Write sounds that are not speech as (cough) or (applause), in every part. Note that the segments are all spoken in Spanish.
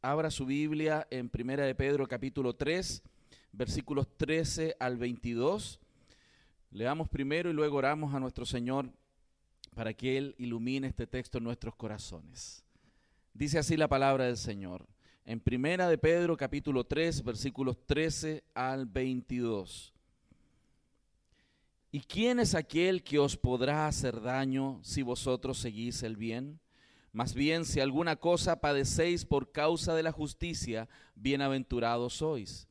abra su Biblia en Primera de Pedro capítulo 3, versículos 13 al 22. Leamos primero y luego oramos a nuestro Señor para que Él ilumine este texto en nuestros corazones. Dice así la palabra del Señor. En Primera de Pedro capítulo 3, versículos 13 al 22. ¿Y quién es aquel que os podrá hacer daño si vosotros seguís el bien? Más bien, si alguna cosa padecéis por causa de la justicia, bienaventurados sois.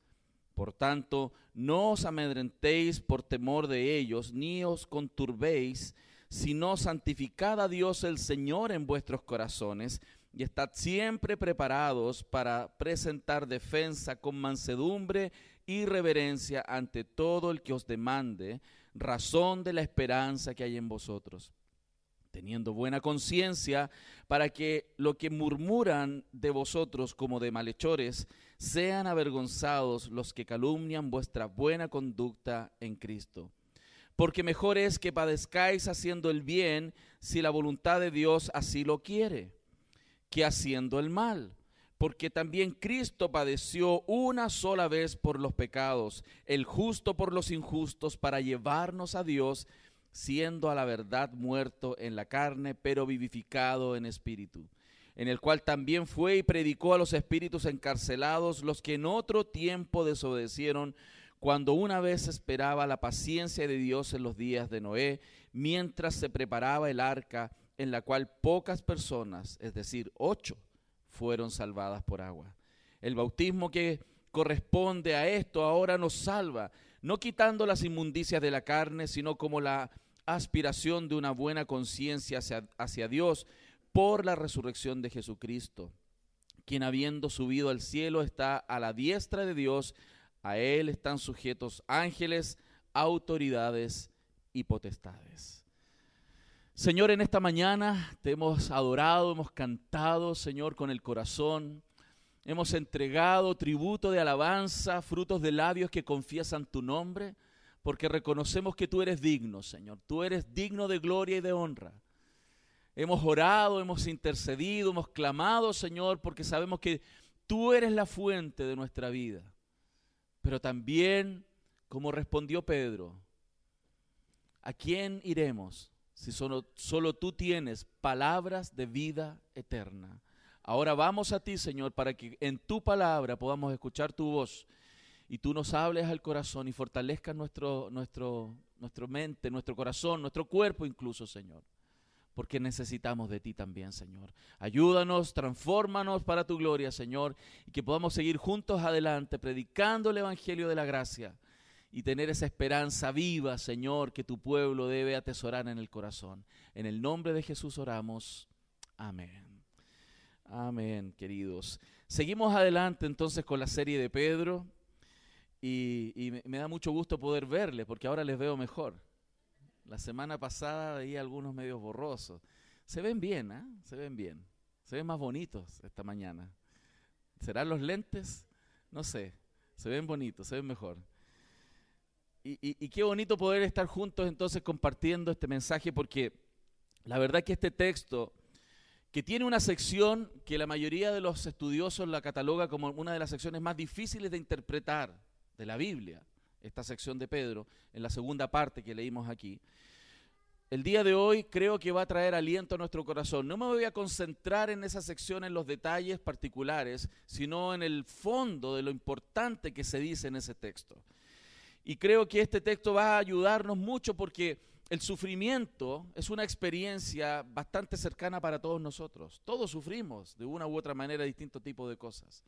Por tanto, no os amedrentéis por temor de ellos, ni os conturbéis, sino santificad a Dios el Señor en vuestros corazones, y estad siempre preparados para presentar defensa con mansedumbre y reverencia ante todo el que os demande razón de la esperanza que hay en vosotros teniendo buena conciencia, para que lo que murmuran de vosotros como de malhechores, sean avergonzados los que calumnian vuestra buena conducta en Cristo. Porque mejor es que padezcáis haciendo el bien, si la voluntad de Dios así lo quiere, que haciendo el mal. Porque también Cristo padeció una sola vez por los pecados, el justo por los injustos, para llevarnos a Dios, siendo a la verdad muerto en la carne, pero vivificado en espíritu, en el cual también fue y predicó a los espíritus encarcelados, los que en otro tiempo desobedecieron, cuando una vez esperaba la paciencia de Dios en los días de Noé, mientras se preparaba el arca, en la cual pocas personas, es decir, ocho, fueron salvadas por agua. El bautismo que corresponde a esto ahora nos salva, no quitando las inmundicias de la carne, sino como la aspiración de una buena conciencia hacia, Dios por la resurrección de Jesucristo, quien habiendo subido al cielo está a la diestra de Dios, a él están sujetos ángeles, autoridades y potestades. Señor, en esta mañana te hemos adorado, hemos cantado, Señor, con el corazón. Hemos entregado tributo de alabanza, frutos de labios que confiesan tu nombre porque reconocemos que tú eres digno, Señor. Tú eres digno de gloria y de honra. Hemos orado, hemos intercedido, hemos clamado, Señor, porque sabemos que tú eres la fuente de nuestra vida. Pero también, como respondió Pedro, ¿a quién iremos si solo, solo tú tienes palabras de vida eterna? Ahora vamos a ti, Señor, para que en tu palabra podamos escuchar tu voz y tú nos hables al corazón y fortalezcas nuestro, nuestro, nuestra mente, nuestro corazón, nuestro cuerpo incluso, Señor. Porque necesitamos de ti también, Señor. Ayúdanos, transfórmanos para tu gloria, Señor, y que podamos seguir juntos adelante predicando el Evangelio de la gracia y tener esa esperanza viva, Señor, que tu pueblo debe atesorar en el corazón. En el nombre de Jesús oramos. Amén. Amén, queridos. Seguimos adelante entonces con la serie de Pedro. Y, me, da mucho gusto poder verles, porque ahora les veo mejor. La semana pasada veía algunos medios borrosos. Se ven bien, ¿eh? Se ven bien. Se ven más bonitos esta mañana. ¿Serán los lentes? No sé. Se ven bonitos, se ven mejor. Y, y, qué bonito poder estar juntos entonces compartiendo este mensaje, porque la verdad que este texto, que tiene una sección que la mayoría de los estudiosos la cataloga como una de las secciones más difíciles de interpretar, de la Biblia, esta sección de Pedro, en la segunda parte que leímos aquí. El día de hoy creo que va a traer aliento a nuestro corazón. No me voy a concentrar en esa sección, en los detalles particulares, sino en el fondo de lo importante que se dice en ese texto. Y creo que este texto va a ayudarnos mucho porque el sufrimiento es una experiencia bastante cercana para todos nosotros. Todos sufrimos de una u otra manera distintos tipos de cosas.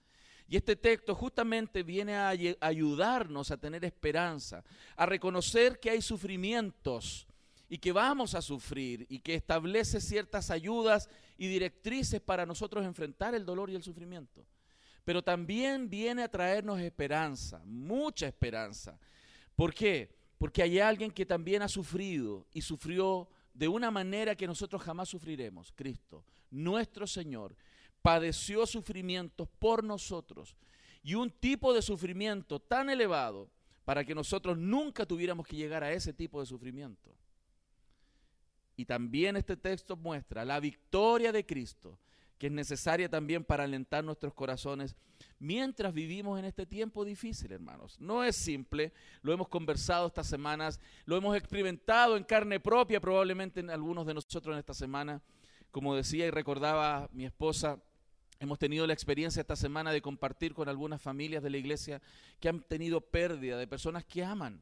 Y este texto justamente viene a ayudarnos a tener esperanza, a reconocer que hay sufrimientos y que vamos a sufrir y que establece ciertas ayudas y directrices para nosotros enfrentar el dolor y el sufrimiento. Pero también viene a traernos esperanza, mucha esperanza. ¿Por qué? Porque hay alguien que también ha sufrido y sufrió de una manera que nosotros jamás sufriremos, Cristo, nuestro Señor, padeció sufrimientos por nosotros y un tipo de sufrimiento tan elevado para que nosotros nunca tuviéramos que llegar a ese tipo de sufrimiento. Y también este texto muestra la victoria de Cristo, que es necesaria también para alentar nuestros corazones mientras vivimos en este tiempo difícil, hermanos. No es simple, lo hemos conversado estas semanas, lo hemos experimentado en carne propia, probablemente en algunos de nosotros en esta semana. Como decía y recordaba mi esposa, hemos tenido la experiencia esta semana de compartir con algunas familias de la iglesia que han tenido pérdida de personas que aman,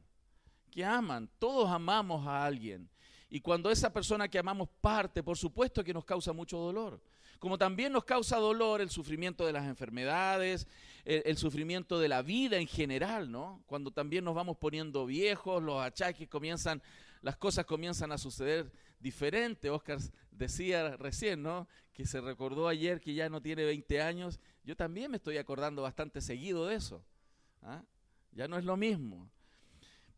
que aman, todos amamos a alguien. Y cuando esa persona que amamos parte, por supuesto que nos causa mucho dolor como también nos causa dolor el sufrimiento de las enfermedades, el, sufrimiento de la vida en general, ¿no? Cuando también nos vamos poniendo viejos, los achaques comienzan, las cosas comienzan a suceder diferente. Oscar decía recién, ¿no? Que se recordó ayer que ya no tiene 20 años. Yo también me estoy acordando bastante seguido de eso. ¿ah? Ya no es lo mismo.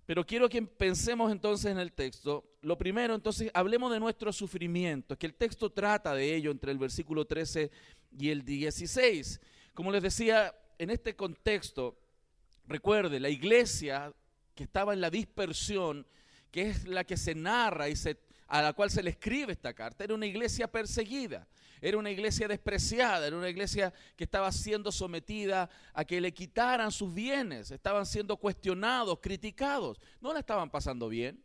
Pero quiero que pensemos entonces en el texto. Lo primero, entonces, hablemos de nuestro sufrimiento, que el texto trata de ello entre el versículo 13 y el 16. Como les decía, en este contexto, recuerde, la iglesia que estaba en la dispersión, que es la que se narra y se, a la cual se le escribe esta carta, era una iglesia perseguida. Era una iglesia despreciada, era una iglesia que estaba siendo sometida a que le quitaran sus bienes, estaban siendo cuestionados, criticados. No la estaban pasando bien.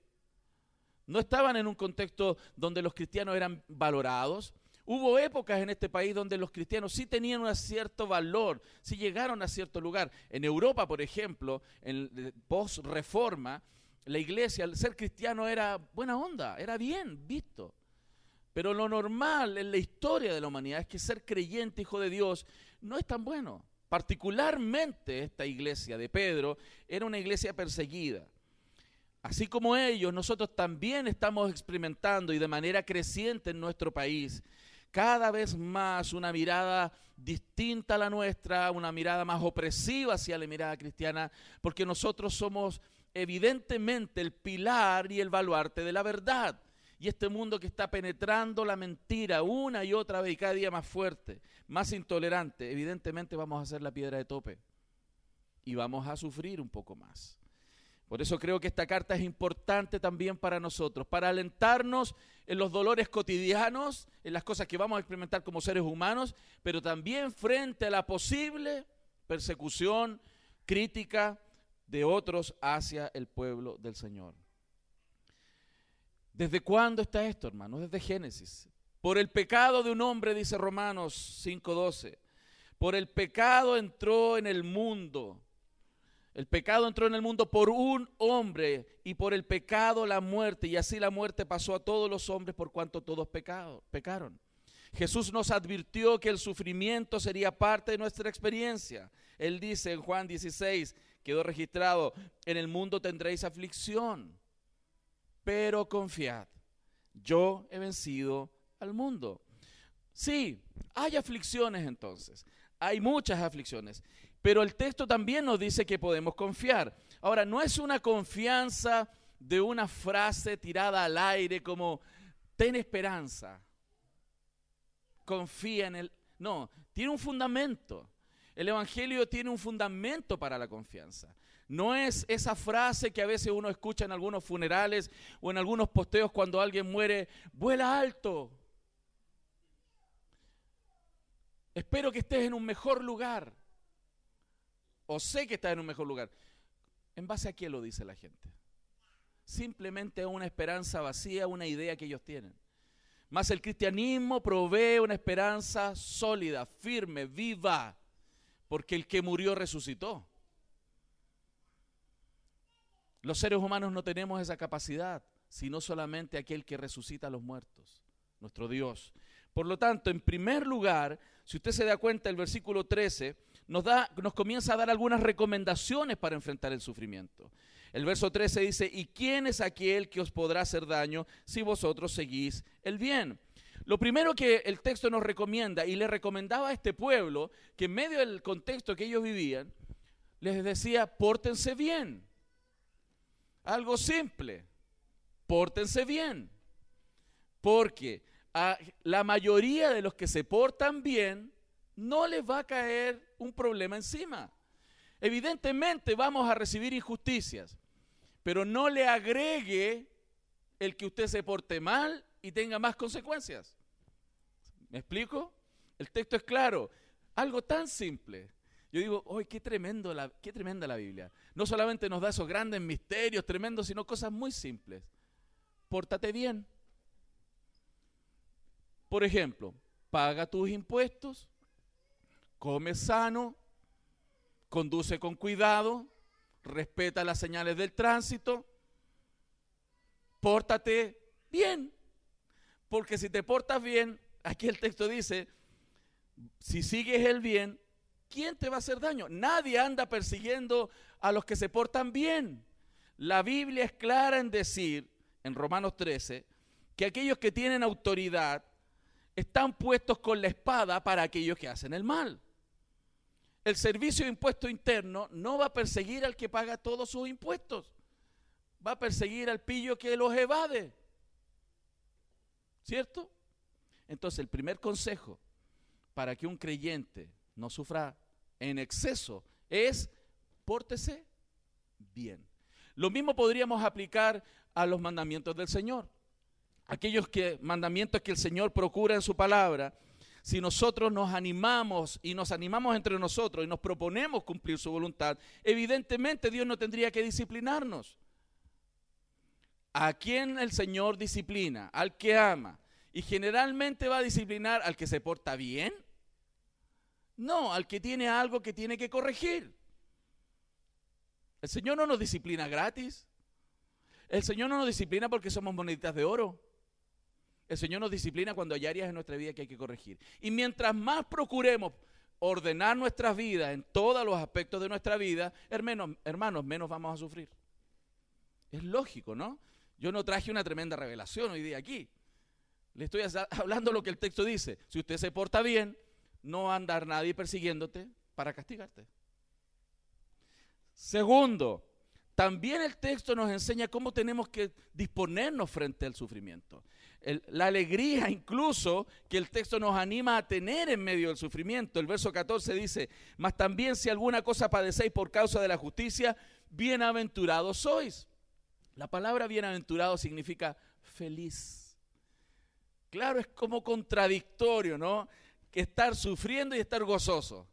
No estaban en un contexto donde los cristianos eran valorados. Hubo épocas en este país donde los cristianos sí tenían un cierto valor, sí llegaron a cierto lugar. En Europa, por ejemplo, en post-reforma, la iglesia, al ser cristiano era buena onda, era bien visto. Pero lo normal en la historia de la humanidad es que ser creyente, hijo de Dios, no es tan bueno. Particularmente esta iglesia de Pedro era una iglesia perseguida. Así como ellos, nosotros también estamos experimentando y de manera creciente en nuestro país cada vez más una mirada distinta a la nuestra, una mirada más opresiva hacia la mirada cristiana, porque nosotros somos evidentemente el pilar y el baluarte de la verdad y este mundo que está penetrando la mentira una y otra vez y cada día más fuerte, más intolerante, evidentemente vamos a ser la piedra de tope y vamos a sufrir un poco más. Por eso creo que esta carta es importante también para nosotros, para alentarnos en los dolores cotidianos, en las cosas que vamos a experimentar como seres humanos, pero también frente a la posible persecución, crítica de otros hacia el pueblo del Señor. ¿Desde cuándo está esto, hermanos? Desde Génesis. Por el pecado de un hombre, dice Romanos 5:12. Por el pecado entró en el mundo. El pecado entró en el mundo por un hombre y por el pecado la muerte. Y así la muerte pasó a todos los hombres por cuanto todos pecaron. Jesús nos advirtió que el sufrimiento sería parte de nuestra experiencia. Él dice en Juan 16, quedó registrado, en el mundo tendréis aflicción pero confiad, yo he vencido al mundo. Sí, hay aflicciones entonces, hay muchas aflicciones, pero el texto también nos dice que podemos confiar. Ahora, no es una confianza de una frase tirada al aire como, ten esperanza, confía en él. No, tiene un fundamento. El Evangelio tiene un fundamento para la confianza. No es esa frase que a veces uno escucha en algunos funerales o en algunos posteos cuando alguien muere, vuela alto. Espero que estés en un mejor lugar. O sé que estás en un mejor lugar. ¿En base a qué lo dice la gente? Simplemente una esperanza vacía, una idea que ellos tienen. Más el cristianismo provee una esperanza sólida, firme, viva, porque el que murió resucitó. Los seres humanos no tenemos esa capacidad, sino solamente aquel que resucita a los muertos, nuestro Dios. Por lo tanto, en primer lugar, si usted se da cuenta, el versículo 13 nos, da, nos comienza a dar algunas recomendaciones para enfrentar el sufrimiento. El verso 13 dice, ¿y quién es aquel que os podrá hacer daño si vosotros seguís el bien? Lo primero que el texto nos recomienda y le recomendaba a este pueblo, que en medio del contexto que ellos vivían, les decía, pórtense bien. Algo simple, pórtense bien, porque a la mayoría de los que se portan bien no les va a caer un problema encima. Evidentemente vamos a recibir injusticias, pero no le agregue el que usted se porte mal y tenga más consecuencias. ¿Me explico? El texto es claro. Algo tan simple. Yo digo, ¡ay, qué, qué tremenda la Biblia! No solamente nos da esos grandes misterios tremendos, sino cosas muy simples. Pórtate bien. Por ejemplo, paga tus impuestos, come sano, conduce con cuidado, respeta las señales del tránsito, pórtate bien. Porque si te portas bien, aquí el texto dice, si sigues el bien, ¿quién te va a hacer daño? Nadie anda persiguiendo a los que se portan bien. La Biblia es clara en decir, en Romanos 13, que aquellos que tienen autoridad están puestos con la espada para aquellos que hacen el mal. El servicio de impuesto interno no va a perseguir al que paga todos sus impuestos, va a perseguir al pillo que los evade. ¿Cierto? Entonces el primer consejo para que un creyente no sufra en exceso es pórtese bien. Lo mismo podríamos aplicar a los mandamientos del Señor. Aquellos que, mandamientos que el Señor procura en su palabra, si nosotros nos animamos y nos animamos entre nosotros y nos proponemos cumplir su voluntad, evidentemente Dios no tendría que disciplinarnos. ¿A quién el Señor disciplina? Al que ama. Y generalmente va a disciplinar al que se porta bien. No, al que tiene algo que tiene que corregir. El Señor no nos disciplina gratis. El Señor no nos disciplina porque somos moneditas de oro. El Señor nos disciplina cuando hay áreas en nuestra vida que hay que corregir. Y mientras más procuremos ordenar nuestras vidas en todos los aspectos de nuestra vida, hermanos, menos vamos a sufrir. Es lógico, ¿no? Yo no traje una tremenda revelación hoy día aquí. Le estoy (laughs) hablando lo que el texto dice. Si usted se porta bien, no va a andar nadie persiguiéndote para castigarte. Segundo, también el texto nos enseña cómo tenemos que disponernos frente al sufrimiento. la alegría (laughs) incluso que el texto nos anima a tener en medio del sufrimiento. El verso 14 dice, mas también si alguna cosa padecéis por causa de la justicia, bienaventurados sois. La palabra bienaventurado significa feliz. Claro, es como contradictorio, ¿no? Que estar sufriendo y estar gozoso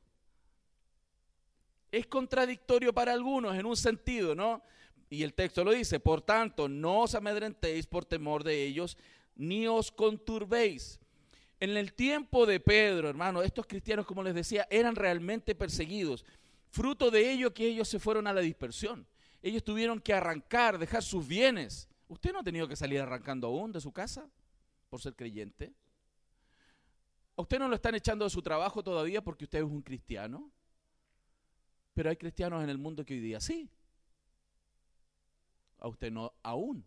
es contradictorio para algunos en un sentido, ¿no? Y el texto lo dice, por tanto, no os amedrentéis por temor de ellos, ni os conturbéis. En el tiempo de Pedro, hermano, estos cristianos, como les decía, eran realmente perseguidos. Fruto de ello que ellos se fueron a la dispersión. Ellos tuvieron que arrancar, dejar sus bienes. ¿Usted no ha tenido que salir arrancando aún de su casa por ser creyente? ¿A usted no lo están echando de su trabajo todavía porque usted es un cristiano? Pero hay cristianos en el mundo que hoy día sí. A usted no, aún.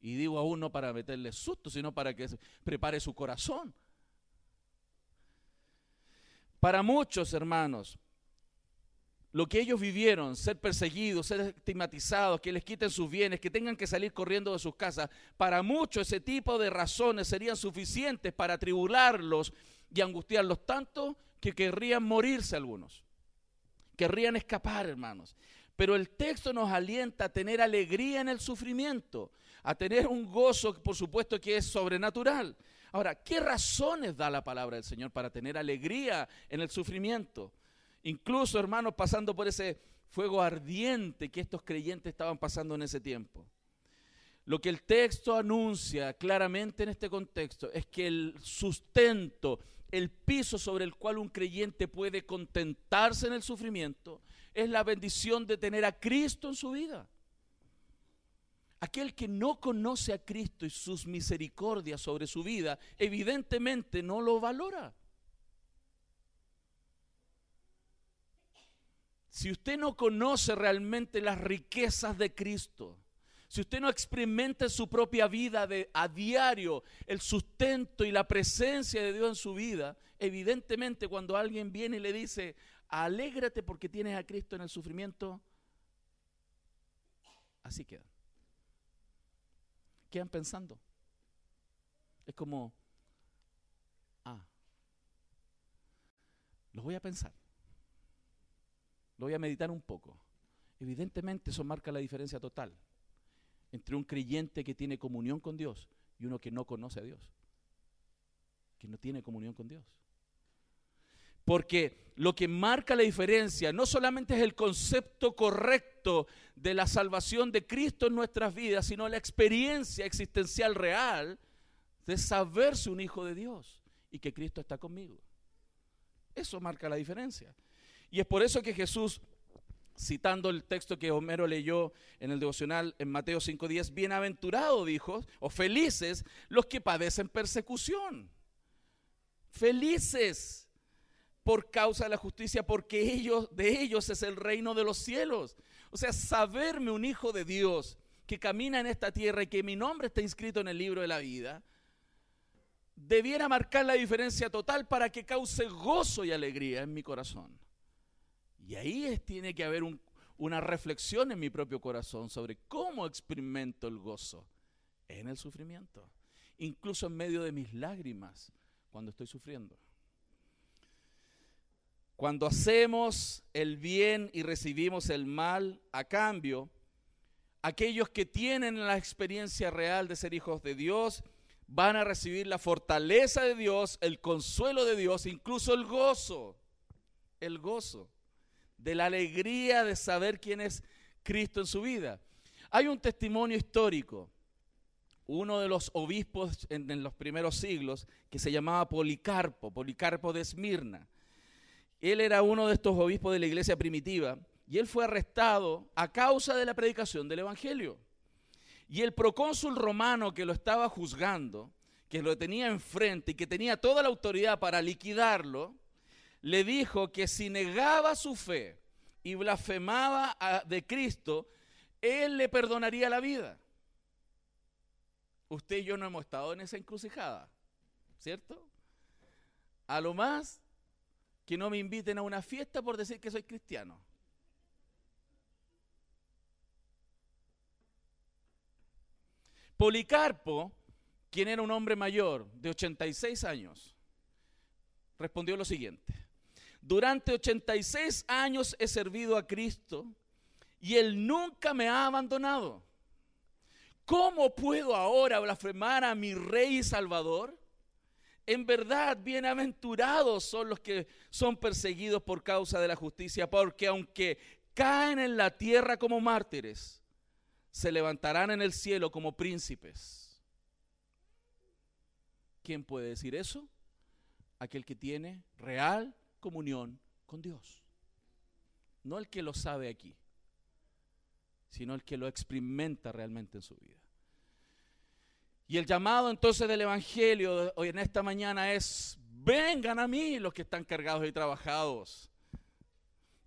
Y digo aún no para meterle susto, sino para que prepare su corazón. Para muchos hermanos, lo que ellos vivieron, ser perseguidos, ser estigmatizados, que les quiten sus bienes, que tengan que salir corriendo de sus casas, para muchos ese tipo de razones serían suficientes para atribularlos y angustiarlos tanto que querrían morirse algunos querrían escapar, hermanos. Pero el texto nos alienta a tener alegría en el sufrimiento, a tener un gozo, por supuesto, que es sobrenatural. Ahora, ¿qué razones da la palabra del Señor para tener alegría en el sufrimiento? Incluso, hermanos, pasando por ese fuego ardiente que estos creyentes estaban pasando en ese tiempo. Lo que el texto anuncia claramente en este contexto es que el sustento, el piso sobre el cual un creyente puede contentarse en el sufrimiento es la bendición de tener a Cristo en su vida. Aquel que no conoce a Cristo y sus misericordias sobre su vida, evidentemente no lo valora. Si usted no conoce realmente las riquezas de Cristo, si usted no experimenta en su propia vida a diario el sustento y la presencia de Dios en su vida, evidentemente cuando alguien viene y le dice, alégrate porque tienes a Cristo en el sufrimiento, así queda. Quedan pensando. Es como, ah, lo voy a pensar. Lo voy a meditar un poco. Evidentemente eso marca la diferencia total entre un creyente que tiene comunión con Dios y uno que no conoce a Dios. que no tiene comunión con Dios. Porque lo que marca la diferencia no solamente es el concepto correcto de la salvación de Cristo en nuestras vidas, sino la experiencia existencial real de saberse un hijo de Dios y que Cristo está conmigo. Eso marca la diferencia. Y es por eso que Jesús, citando el texto que Homero leyó en el devocional en Mateo 5.10, bienaventurado dijo, o felices los que padecen persecución. Felices por causa de la justicia, porque ellos, de ellos es el reino de los cielos. O sea, saberme un hijo de Dios que camina en esta tierra y que mi nombre está inscrito en el libro de la vida, debiera marcar la diferencia total para que cause gozo y alegría en mi corazón. Y ahí tiene que haber una reflexión en mi propio corazón sobre cómo experimento el gozo en el sufrimiento, incluso en medio de mis lágrimas cuando estoy sufriendo. Cuando hacemos el bien y recibimos el mal a cambio, aquellos que tienen la experiencia real de ser hijos de Dios van a recibir la fortaleza de Dios, el consuelo de Dios, incluso el gozo, el gozo de la alegría de saber quién es Cristo en su vida. Hay un testimonio histórico, uno de los obispos en, los primeros siglos, que se llamaba Policarpo, Policarpo de Esmirna. Él era uno de estos obispos de la iglesia primitiva y él fue arrestado a causa de la predicación del Evangelio. Y el procónsul romano que lo estaba juzgando, que lo tenía enfrente y que tenía toda la autoridad para liquidarlo, le dijo que si negaba su fe y blasfemaba de Cristo, él le perdonaría la vida. Usted y yo no hemos estado en esa encrucijada, ¿cierto? A lo más que no me inviten a una fiesta por decir que soy cristiano. Policarpo, quien era un hombre mayor de 86 años, respondió lo siguiente. Durante 86 años he servido a Cristo y Él nunca me ha abandonado. ¿Cómo puedo ahora blasfemar a mi Rey y Salvador? En verdad, bienaventurados son los que son perseguidos por causa de la justicia, porque aunque caen en la tierra como mártires, se levantarán en el cielo como príncipes. ¿Quién puede decir eso? Aquel que tiene real comunión con Dios. No el que lo sabe aquí, sino el que lo experimenta realmente en su vida. Y el llamado entonces del Evangelio hoy en esta mañana es, vengan a mí los que están cargados y trabajados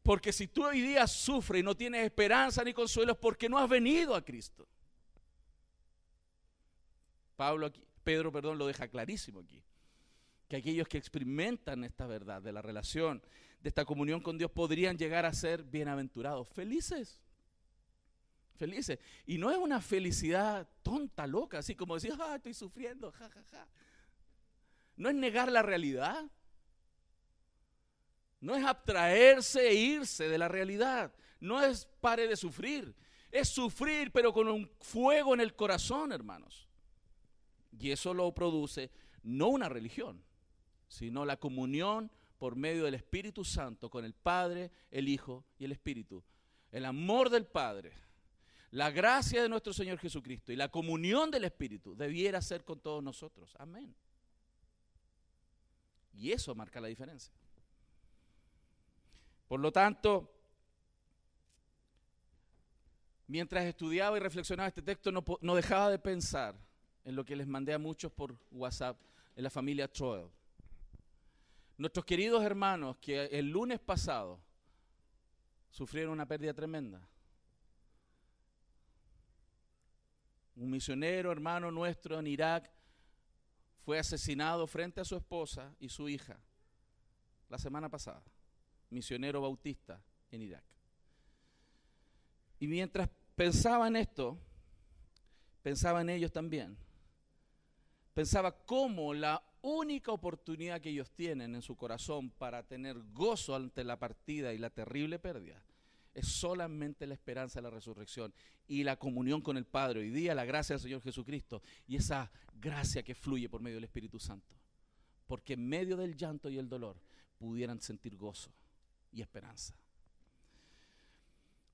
porque si tú hoy día sufres y no tienes esperanza ni consuelo es porque no has venido a Cristo. Pablo aquí, Pedro, perdón, lo deja clarísimo aquí. Que aquellos que experimentan esta verdad de la relación, de esta comunión con Dios, podrían llegar a ser bienaventurados, felices. Felices. Y no es una felicidad tonta, loca, así como decir, ah, estoy sufriendo, ja, ja, ja. No es negar la realidad. No es abstraerse e irse de la realidad. No es pare de sufrir. Es sufrir pero con un fuego en el corazón, hermanos. Y eso lo produce no una religión, sino la comunión por medio del Espíritu Santo con el Padre, el Hijo y el Espíritu. El amor del Padre, la gracia de nuestro Señor Jesucristo y la comunión del Espíritu debiera ser con todos nosotros. Amén. Y eso marca la diferencia. Por lo tanto, mientras estudiaba y reflexionaba este texto, no, dejaba de pensar en lo que les mandé a muchos por WhatsApp, en la familia Troel. Nuestros queridos hermanos que el lunes pasado sufrieron una pérdida tremenda. Un misionero hermano nuestro en Irak fue asesinado frente a su esposa y su hija la semana pasada misionero bautista en Irak. Y mientras pensaba en esto, pensaba en ellos también. Pensaba cómo la única oportunidad que ellos tienen en su corazón para tener gozo ante la partida y la terrible pérdida es solamente la esperanza de la resurrección y la comunión con el Padre. Hoy día la gracia del Señor Jesucristo y esa gracia que fluye por medio del Espíritu Santo porque en medio del llanto y el dolor pudieran sentir gozo y esperanza.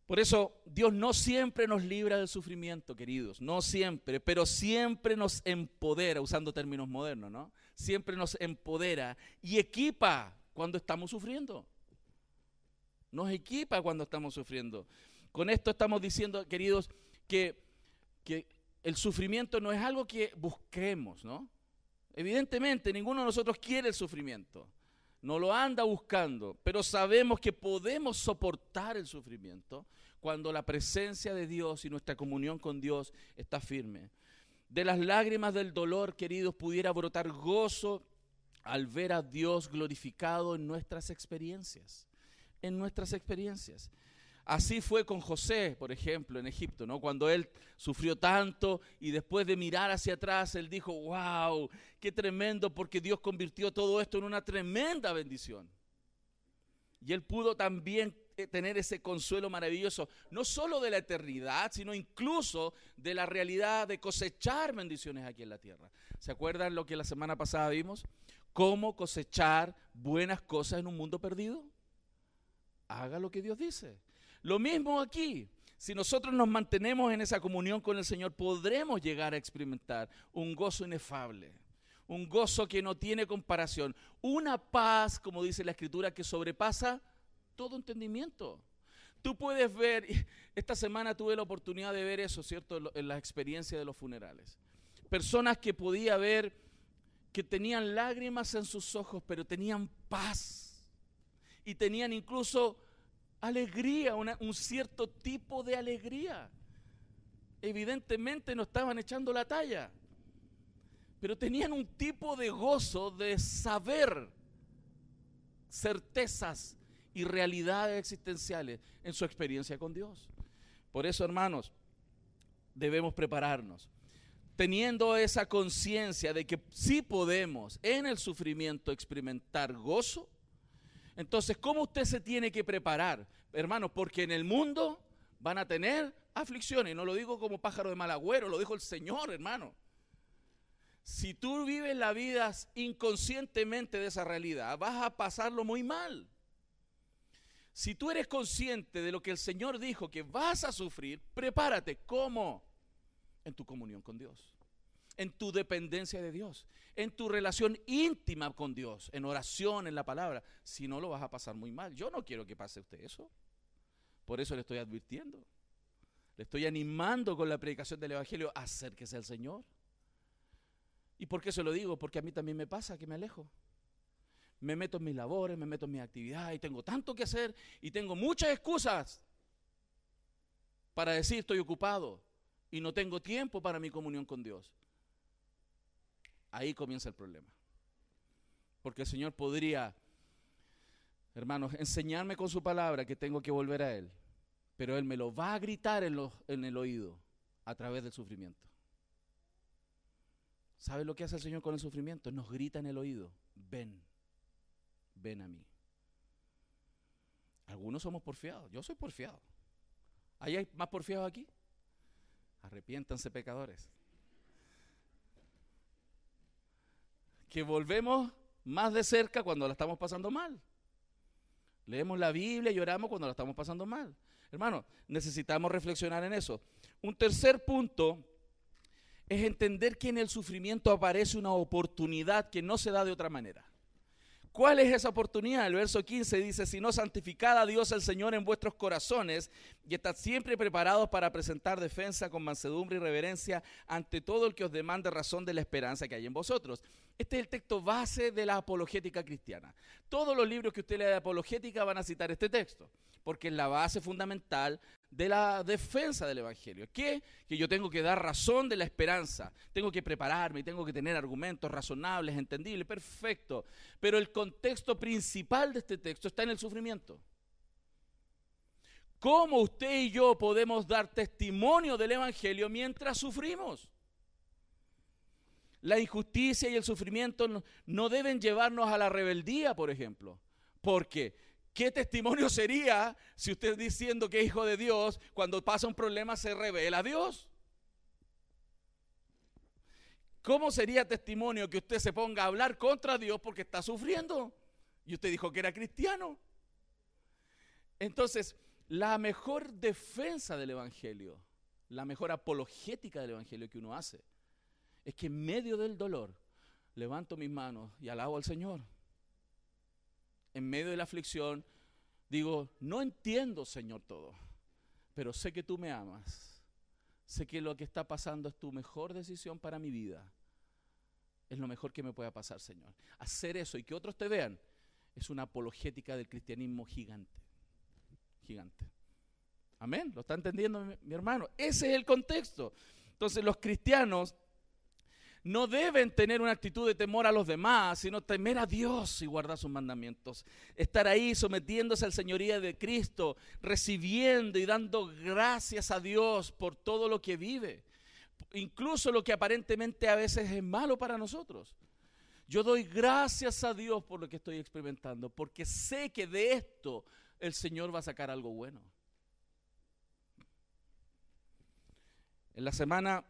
Por eso Dios no siempre nos libra del sufrimiento, queridos, no siempre, pero siempre nos empodera, usando términos modernos, ¿no? Siempre nos empodera y equipa cuando estamos sufriendo. Nos equipa cuando estamos sufriendo. Con esto estamos diciendo, queridos, que, que el sufrimiento no es algo que busquemos, ¿no? Evidentemente, ninguno de nosotros quiere el sufrimiento no lo anda buscando, pero sabemos que podemos soportar el sufrimiento cuando la presencia de Dios y nuestra comunión con Dios está firme. De las lágrimas del dolor, queridos, pudiera brotar gozo al ver a Dios glorificado en nuestras experiencias, en nuestras experiencias. Así fue con José, por ejemplo, en Egipto, ¿no? Cuando él sufrió tanto y después de mirar hacia atrás, él dijo, wow, qué tremendo, porque Dios convirtió todo esto en una tremenda bendición. Y él pudo también eh, tener ese consuelo maravilloso, no solo de la eternidad, sino incluso de la realidad de cosechar bendiciones aquí en la tierra. ¿Se acuerdan lo que la semana pasada vimos? ¿Cómo cosechar buenas cosas en un mundo perdido? Haga lo que Dios dice. Lo mismo aquí. Si nosotros nos mantenemos en esa comunión con el Señor, podremos llegar a experimentar un gozo inefable, un gozo que no tiene comparación, una paz, como dice la Escritura, que sobrepasa todo entendimiento. Tú puedes ver, esta semana tuve la oportunidad de ver eso, ¿cierto? En la experiencia de los funerales. Personas que podía ver que tenían lágrimas en sus ojos, pero tenían paz. Y tenían incluso alegría, un cierto tipo de alegría. Evidentemente no estaban echando la talla, pero tenían un tipo de gozo de saber certezas y realidades existenciales en su experiencia con Dios. Por eso, hermanos, debemos prepararnos. Teniendo esa conciencia de que sí podemos en el sufrimiento experimentar gozo, entonces, ¿cómo usted se tiene que preparar? Hermanos, porque en el mundo van a tener aflicciones. No lo digo como pájaro de mal agüero, lo dijo el Señor, hermano. Si tú vives la vida inconscientemente de esa realidad, vas a pasarlo muy mal. Si tú eres consciente de lo que el Señor dijo que vas a sufrir, prepárate. ¿Cómo? En tu comunión con Dios en tu dependencia de Dios, en tu relación íntima con Dios, en oración, en la palabra. Si no, lo vas a pasar muy mal. Yo no quiero que pase usted eso. Por eso le estoy advirtiendo. Le estoy animando con la predicación del Evangelio, acérquese al Señor. ¿Y por qué se lo digo? Porque a mí también me pasa que me alejo. Me meto en mis labores, me meto en mis actividades y tengo tanto que hacer y tengo muchas excusas para decir estoy ocupado y no tengo tiempo para mi comunión con Dios. Ahí comienza el problema. Porque el Señor podría, hermanos, enseñarme con su palabra que tengo que volver a Él. Pero Él me lo va a gritar en, el oído a través del sufrimiento. ¿Sabe lo que hace el Señor con el sufrimiento? Nos grita en el oído, ven, ven a mí. Algunos somos porfiados, yo soy porfiado. ¿Hay más porfiados aquí? Arrepiéntanse pecadores. Que volvemos más de cerca cuando la estamos pasando mal. Leemos la Biblia y oramos cuando la estamos pasando mal. Hermano, necesitamos reflexionar en eso. Un tercer punto es entender que en el sufrimiento aparece una oportunidad que no se da de otra manera. ¿Cuál es esa oportunidad? El verso 15 dice, si no santificad a Dios el Señor en vuestros corazones y estad siempre preparados para presentar defensa con mansedumbre y reverencia ante todo el que os demande razón de la esperanza que hay en vosotros. Este es el texto base de la apologética cristiana. Todos los libros que usted lea de apologética van a citar este texto, porque es la base fundamental de la defensa del Evangelio. ¿Qué? Que yo tengo que dar razón de la esperanza, tengo que prepararme, tengo que tener argumentos razonables, entendibles, perfecto. Pero el contexto principal de este texto está en el sufrimiento. ¿Cómo usted y yo podemos dar testimonio del Evangelio mientras sufrimos? La injusticia y el sufrimiento no, deben llevarnos a la rebeldía, por ejemplo. Porque, ¿qué testimonio sería si usted diciendo que es hijo de Dios, cuando pasa un problema se revela a Dios? ¿cómo sería testimonio que usted se ponga a hablar contra Dios porque está sufriendo? Y usted dijo que era cristiano. Entonces, la mejor defensa del Evangelio, la mejor apologética del Evangelio que uno hace, es que en medio del dolor levanto mis manos y alabo al Señor. En medio de la aflicción digo, no entiendo, Señor, todo, pero sé que tú me amas. Sé que lo que está pasando es tu mejor decisión para mi vida. Es lo mejor que me pueda pasar, Señor. Hacer eso y que otros te vean es una apologética del cristianismo gigante. Gigante. Amén. ¿Lo está entendiendo mi, mi hermano? Ese es el contexto. Entonces los cristianos no deben tener una actitud de temor a los demás, sino temer a Dios y guardar sus mandamientos. Estar ahí sometiéndose al señoría de Cristo, recibiendo y dando gracias a Dios por todo lo que vive, incluso lo que aparentemente a veces es malo para nosotros. Yo doy gracias a Dios por lo que estoy experimentando, porque sé que de esto el Señor va a sacar algo bueno. En la semana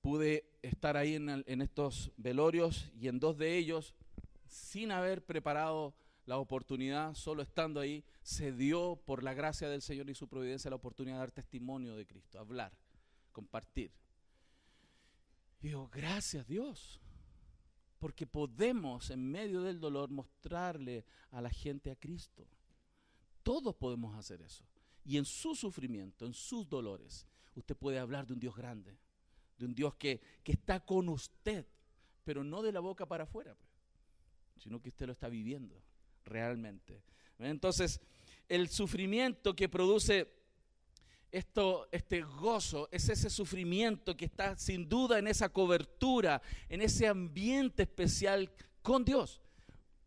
pude estar ahí en, estos velorios y en dos de ellos, sin haber preparado la oportunidad, solo estando ahí, se dio por la gracia del Señor y su providencia la oportunidad de dar testimonio de Cristo, hablar, compartir. Y digo, gracias Dios, porque podemos en medio del dolor mostrarle a la gente a Cristo. Todos podemos hacer eso. Y en su sufrimiento, en sus dolores, usted puede hablar de un Dios grande de un Dios que, está con usted, pero no de la boca para afuera, pues, sino que usted lo está viviendo realmente. Entonces, el sufrimiento que produce esto, este gozo, es ese sufrimiento que está sin duda en esa cobertura, en ese ambiente especial con Dios.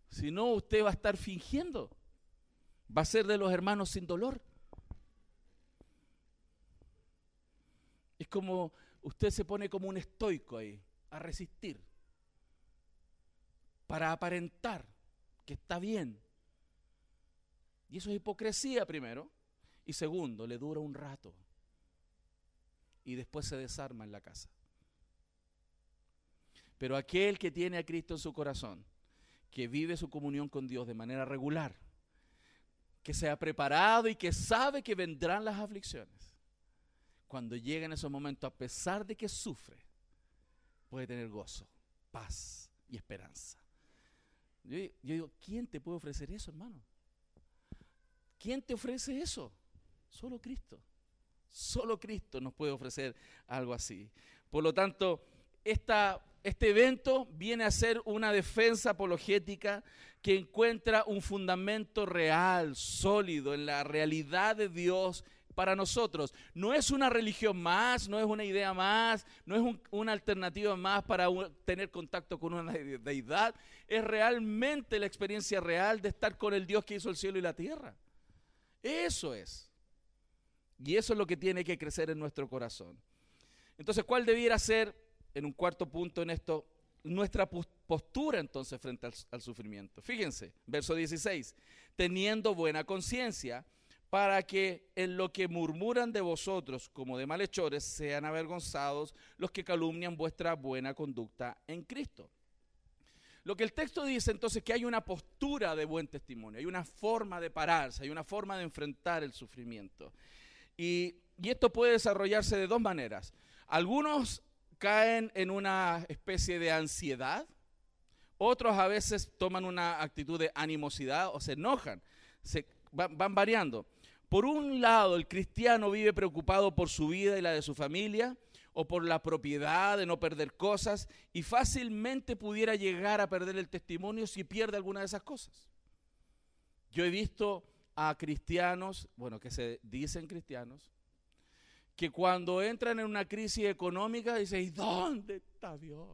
Si no, usted va a estar fingiendo. Va a ser de los hermanos sin dolor. Como usted se pone como un estoico ahí, a resistir, para aparentar que está bien. Y eso es hipocresía primero. Y segundo, le dura un rato. Y después se desarma en la casa. Pero aquel que tiene a Cristo en su corazón, que vive su comunión con Dios de manera regular, que se ha preparado y que sabe que vendrán las aflicciones, cuando llega en esos momentos, a pesar de que sufre, puede tener gozo, paz y esperanza. Yo, digo, ¿quién te puede ofrecer eso, hermano? ¿Quién te ofrece eso? Solo Cristo. Solo Cristo nos puede ofrecer algo así. Por lo tanto, esta, este evento viene a ser una defensa apologética que encuentra un fundamento real, sólido, en la realidad de Dios para nosotros. No es una religión más, no es una idea más, no es una alternativa más para tener contacto con una deidad. Es realmente la experiencia real de estar con el Dios que hizo el cielo y la tierra. Eso es. Y eso es lo que tiene que crecer en nuestro corazón. Entonces, ¿cuál debiera ser, en un cuarto punto en esto, nuestra postura entonces frente al, al sufrimiento? Fíjense, verso 16, teniendo buena conciencia para que en lo que murmuran de vosotros como de malhechores sean avergonzados los que calumnian vuestra buena conducta en Cristo. Lo que el texto dice entonces es que hay una postura de buen testimonio, hay una forma de pararse, hay una forma de enfrentar el sufrimiento. Y, y esto puede desarrollarse de dos maneras. Algunos caen en una especie de ansiedad, otros a veces toman una actitud de animosidad o se enojan, se, van variando. Por un lado, el cristiano vive preocupado por su vida y la de su familia, o por la propiedad de no perder cosas, y fácilmente pudiera llegar a perder el testimonio si pierde alguna de esas cosas. Yo he visto a cristianos, bueno, que se dicen cristianos, que cuando entran en una crisis económica dicen, ¿y dónde está Dios?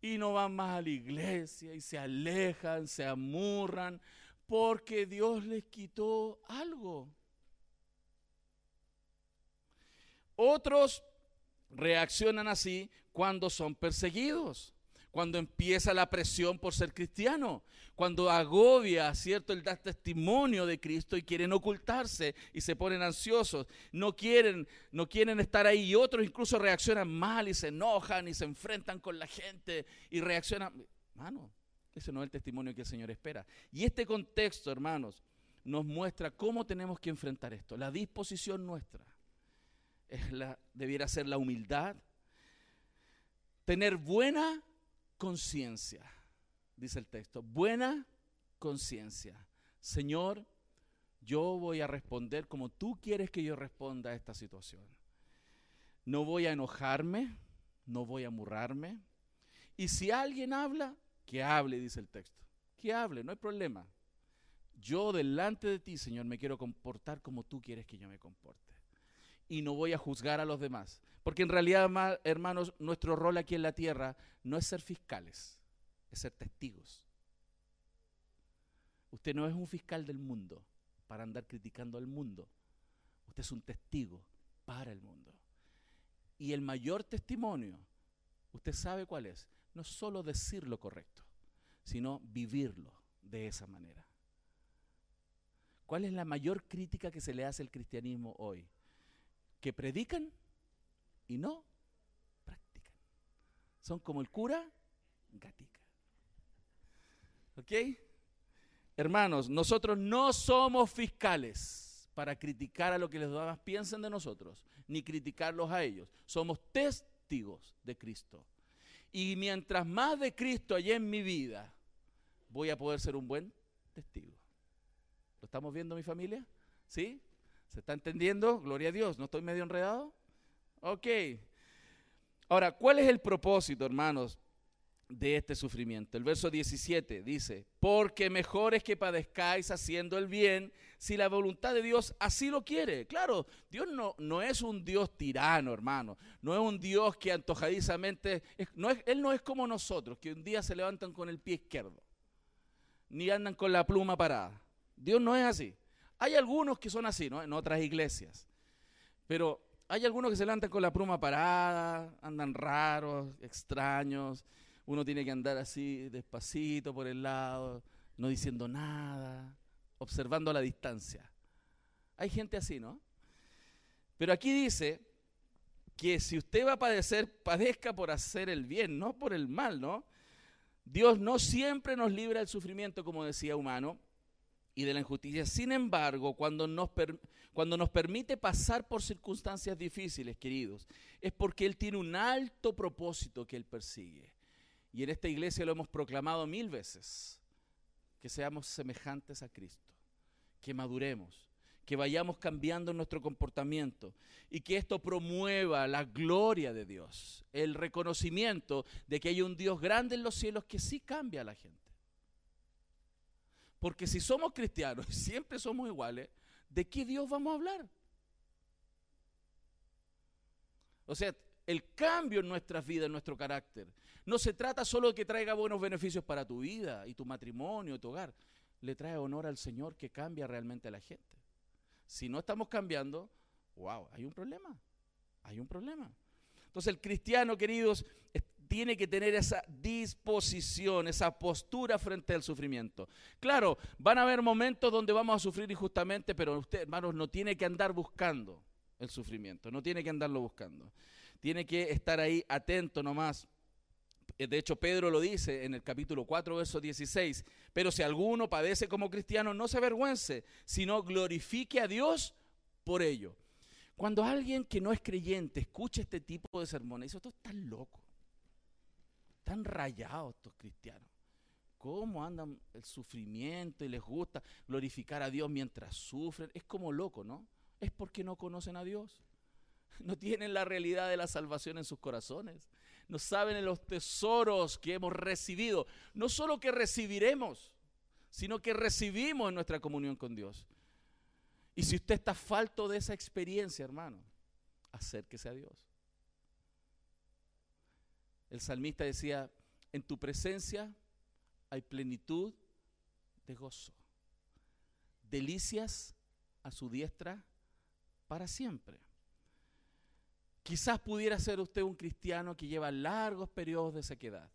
Y no van más a la iglesia y se alejan, se amurran, porque Dios les quitó algo. Otros reaccionan así cuando son perseguidos, cuando empieza la presión por ser cristiano, cuando agobia, ¿cierto?, el dar testimonio de Cristo y quieren ocultarse y se ponen ansiosos, no quieren, no quieren estar ahí y otros incluso reaccionan mal y se enojan y se enfrentan con la gente y reaccionan, hermano, ese no es el testimonio que el Señor espera. Y este contexto, hermanos, nos muestra cómo tenemos que enfrentar esto. La disposición nuestra es la, debiera ser la humildad, tener buena conciencia, dice el texto, buena conciencia. Señor, yo voy a responder como tú quieres que yo responda a esta situación. No voy a enojarme, no voy a murrarme. Y si alguien habla, que hable, dice el texto. Que hable, no hay problema. Yo delante de ti, Señor, me quiero comportar como tú quieres que yo me comporte. Y no voy a juzgar a los demás. Porque en realidad, hermanos, nuestro rol aquí en la tierra no es ser fiscales, es ser testigos. Usted no es un fiscal del mundo para andar criticando al mundo. Usted es un testigo para el mundo. Y el mayor testimonio, usted sabe cuál es, no solo decir lo correcto, sino vivirlo de esa manera. ¿Cuál es la mayor crítica que se le hace al cristianismo hoy? Que predican y no practican. Son como el cura gatica. ¿Ok? Hermanos, nosotros no somos fiscales para criticar a lo que los demás piensen de nosotros, ni criticarlos a ellos. Somos testigos de Cristo. Y mientras más de Cristo hay en mi vida, voy a poder ser un buen testigo. ¿Lo estamos viendo mi familia? ¿Sí? ¿Se está entendiendo? Gloria a Dios. ¿No estoy medio enredado? Ok. Ahora, ¿cuál es el propósito, hermanos, de este sufrimiento? El verso 17 dice, porque mejor es que padezcáis haciendo el bien si la voluntad de Dios así lo quiere. Claro, Dios no, no es un Dios tirano, hermano. No es un Dios que antojadizamente, no es, Él no es como nosotros, que un día se levantan con el pie izquierdo, ni andan con la pluma parada. Dios no es así. Hay algunos que son así, ¿no? En otras iglesias. Pero hay algunos que se levantan con la pluma parada, andan raros, extraños. Uno tiene que andar así despacito por el lado, no diciendo nada, observando a la distancia. Hay gente así, ¿no? Pero aquí dice que si usted va a padecer, padezca por hacer el bien, no por el mal, ¿no? Dios no siempre nos libra del sufrimiento, como decía humano, y de la injusticia. Sin embargo, cuando nos, cuando nos permite pasar por circunstancias difíciles, queridos, es porque Él tiene un alto propósito que Él persigue. Y en esta iglesia lo hemos proclamado mil veces, que seamos semejantes a Cristo, que maduremos, que vayamos cambiando nuestro comportamiento y que esto promueva la gloria de Dios, el reconocimiento de que hay un Dios grande en los cielos que sí cambia a la gente. Porque si somos cristianos y siempre somos iguales, ¿de qué Dios vamos a hablar? O sea, el cambio en nuestras vidas, en nuestro carácter, no se trata solo de que traiga buenos beneficios para tu vida y tu matrimonio, tu hogar. Le trae honor al Señor que cambia realmente a la gente. Si no estamos cambiando, wow, hay un problema. Hay un problema. Entonces el cristiano, queridos, tiene que tener esa disposición, esa postura frente al sufrimiento. Claro, van a haber momentos donde vamos a sufrir injustamente, pero usted, hermanos, no tiene que andar buscando el sufrimiento, no tiene que andarlo buscando. Tiene que estar ahí atento nomás. Eh, de hecho, Pedro lo dice en el capítulo 4, verso 16. Pero si alguno padece como cristiano, no se avergüence, sino glorifique a Dios por ello. Cuando alguien que no es creyente escucha este tipo de sermones, dice, esto está loco. Están rayados estos cristianos. ¿Cómo andan el sufrimiento y les gusta glorificar a Dios mientras sufren? Es como loco, ¿no? Es porque no conocen a Dios. (laughs) No tienen la realidad de la salvación en sus corazones. No saben en los tesoros que hemos recibido. No solo que recibiremos, sino que recibimos en nuestra comunión con Dios. Y si usted está falto de esa experiencia, hermano, acérquese a Dios. El salmista decía, en tu presencia hay plenitud de gozo, delicias a su diestra para siempre. Quizás pudiera ser usted un cristiano que lleva largos periodos de sequedad.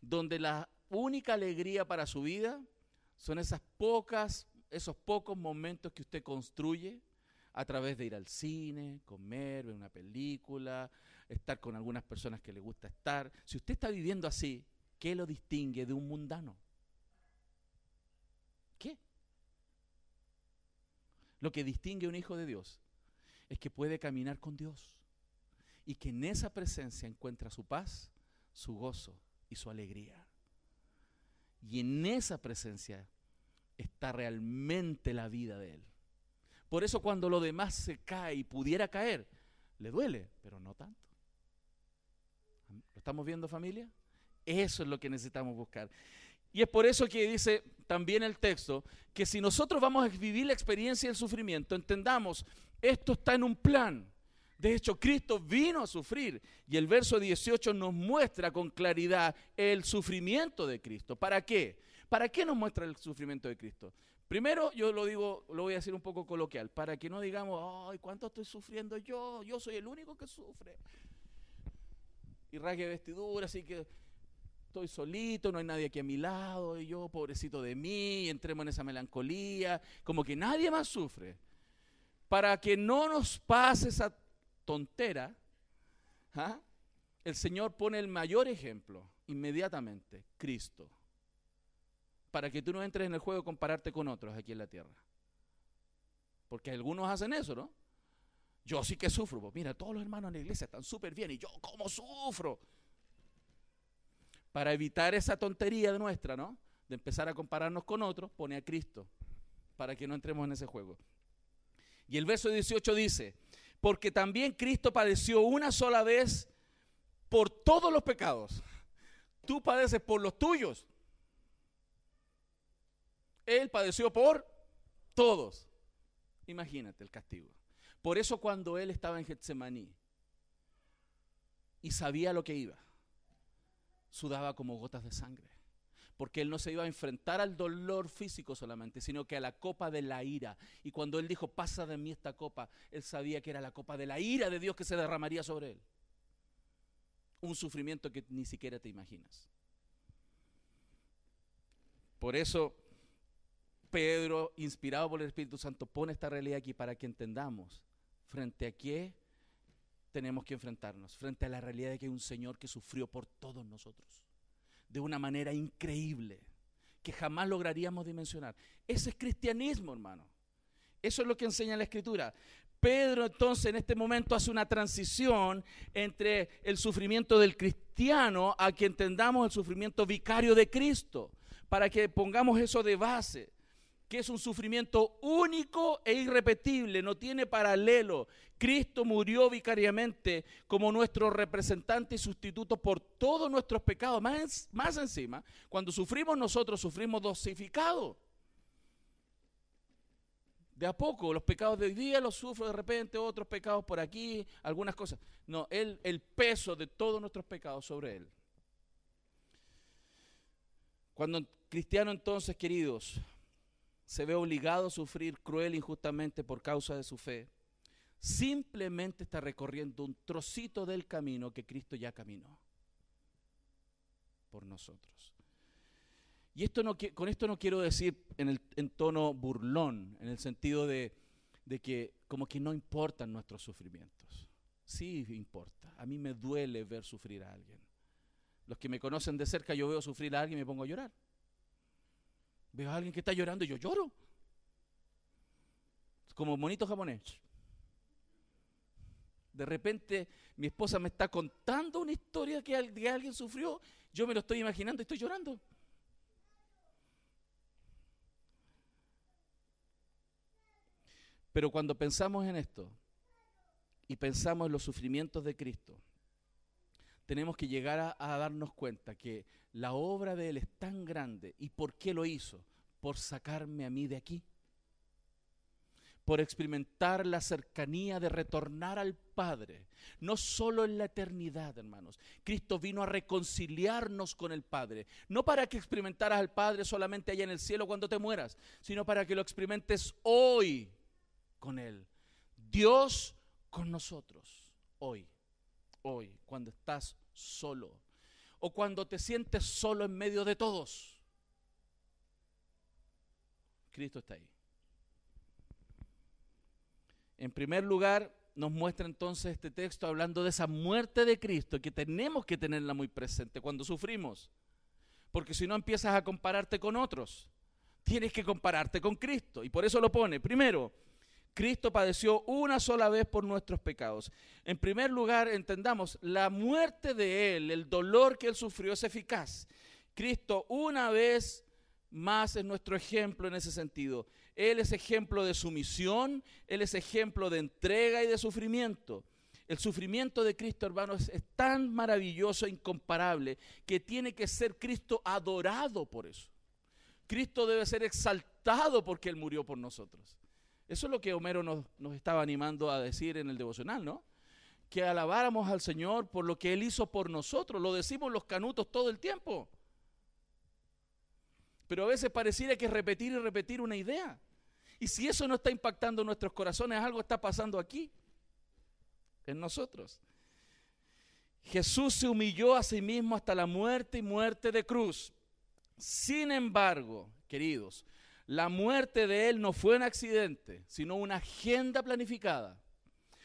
donde la única alegría para su vida son esas pocas, esos pocos momentos que usted construye a través de ir al cine, comer, ver una película, estar con algunas personas que le gusta estar. Si usted está viviendo así, ¿qué lo distingue de un mundano? ¿Qué? Lo que distingue a un hijo de Dios es que puede caminar con Dios y que en esa presencia encuentra su paz, su gozo y su alegría. Y en esa presencia está realmente la vida de Él. Por eso cuando lo demás se cae y pudiera caer, le duele, pero no tanto. ¿Lo estamos viendo familia? Eso es lo que necesitamos buscar. Y es por eso que dice también el texto que si nosotros vamos a vivir la experiencia del sufrimiento, entendamos, esto está en un plan. De hecho, Cristo vino a sufrir y el verso 18 nos muestra con claridad el sufrimiento de Cristo. ¿Para qué? ¿Para qué nos muestra el sufrimiento de Cristo? Primero, yo lo digo, lo voy a decir un poco coloquial, para que no digamos, ay, ¿cuánto estoy sufriendo yo? Yo soy el único que sufre. Y rasgue vestidura, así que estoy solito, no hay nadie aquí a mi lado, y yo, pobrecito de mí, entremos en esa melancolía, como que nadie más sufre. Para que no nos pase esa tontera, ¿ah? el Señor pone el mayor ejemplo inmediatamente, Cristo. Para que tú no entres en el juego de compararte con otros aquí en la tierra. Porque algunos hacen eso, ¿no? Yo sí que sufro. Pues mira, todos los hermanos en la iglesia están súper bien y yo, ¿cómo sufro? Para evitar esa tontería nuestra, ¿no? De empezar a compararnos con otros, pone a Cristo. Para que no entremos en ese juego. Y el verso 18 dice, porque también Cristo padeció una sola vez por todos los pecados. Tú padeces por los tuyos. Él padeció por todos. Imagínate el castigo. Por eso cuando él estaba en Getsemaní y sabía lo que iba, sudaba como gotas de sangre porque él no se iba a enfrentar al dolor físico solamente, sino que a la copa de la ira. Y cuando él dijo, pasa de mí esta copa, él sabía que era la copa de la ira de Dios que se derramaría sobre él. Un sufrimiento que ni siquiera te imaginas. Por eso Pedro, inspirado por el Espíritu Santo, pone esta realidad aquí para que entendamos frente a qué tenemos que enfrentarnos, frente a la realidad de que hay un Señor que sufrió por todos nosotros de una manera increíble que jamás lograríamos dimensionar. Ese es cristianismo, hermano. Eso es lo que enseña la escritura. Pedro entonces en este momento hace una transición entre el sufrimiento del cristiano a que entendamos el sufrimiento vicario de Cristo, para que pongamos eso de base que es un sufrimiento único e irrepetible, no tiene paralelo. Cristo murió vicariamente como nuestro representante y sustituto por todos nuestros pecados. Más, más encima, cuando sufrimos nosotros, sufrimos dosificado. De a poco, los pecados de hoy día los sufro de repente, otros pecados por aquí, algunas cosas. No, él, el peso de todos nuestros pecados sobre él. Cuando cristiano entonces, queridos, se ve obligado a sufrir cruel injustamente por causa de su fe, simplemente está recorriendo un trocito del camino que Cristo ya caminó por nosotros. Y esto no, con esto no quiero decir en, el, en tono burlón, en el sentido de, de que como que no importan nuestros sufrimientos. Sí importa. A mí me duele ver sufrir a alguien. Los que me conocen de cerca, yo veo sufrir a alguien y me pongo a llorar. Veo a alguien que está llorando y yo lloro. Como monito japonés. De repente mi esposa me está contando una historia que alguien sufrió, yo me lo estoy imaginando y estoy llorando. Pero cuando pensamos en esto y pensamos en los sufrimientos de Cristo, tenemos que llegar a, darnos cuenta que la obra de Él es tan grande. ¿Y por qué lo hizo? Por sacarme a mí de aquí. Por experimentar la cercanía de retornar al Padre. No solo en la eternidad, hermanos. Cristo vino a reconciliarnos con el Padre. No para que experimentaras al Padre solamente allá en el cielo cuando te mueras, sino para que lo experimentes hoy con Él. Dios con nosotros. Hoy. Hoy. Cuando estás solo o cuando te sientes solo en medio de todos. Cristo está ahí. En primer lugar, nos muestra entonces este texto hablando de esa muerte de Cristo que tenemos que tenerla muy presente cuando sufrimos. Porque si no empiezas a compararte con otros, tienes que compararte con Cristo. Y por eso lo pone. Primero, Cristo padeció una sola vez por nuestros pecados. En primer lugar, entendamos, la muerte de Él, el dolor que Él sufrió es eficaz. Cristo una vez más es nuestro ejemplo en ese sentido. Él es ejemplo de sumisión, Él es ejemplo de entrega y de sufrimiento. El sufrimiento de Cristo, hermanos, es tan maravilloso e incomparable que tiene que ser Cristo adorado por eso. Cristo debe ser exaltado porque Él murió por nosotros. Eso es lo que Homero nos, nos estaba animando a decir en el devocional, ¿no? Que alabáramos al Señor por lo que Él hizo por nosotros. Lo decimos los canutos todo el tiempo. Pero a veces pareciera que repetir y repetir una idea. Y si eso no está impactando nuestros corazones, algo está pasando aquí, en nosotros. Jesús se humilló a sí mismo hasta la muerte y muerte de cruz. Sin embargo, queridos, la muerte de él no fue un accidente, sino una agenda planificada.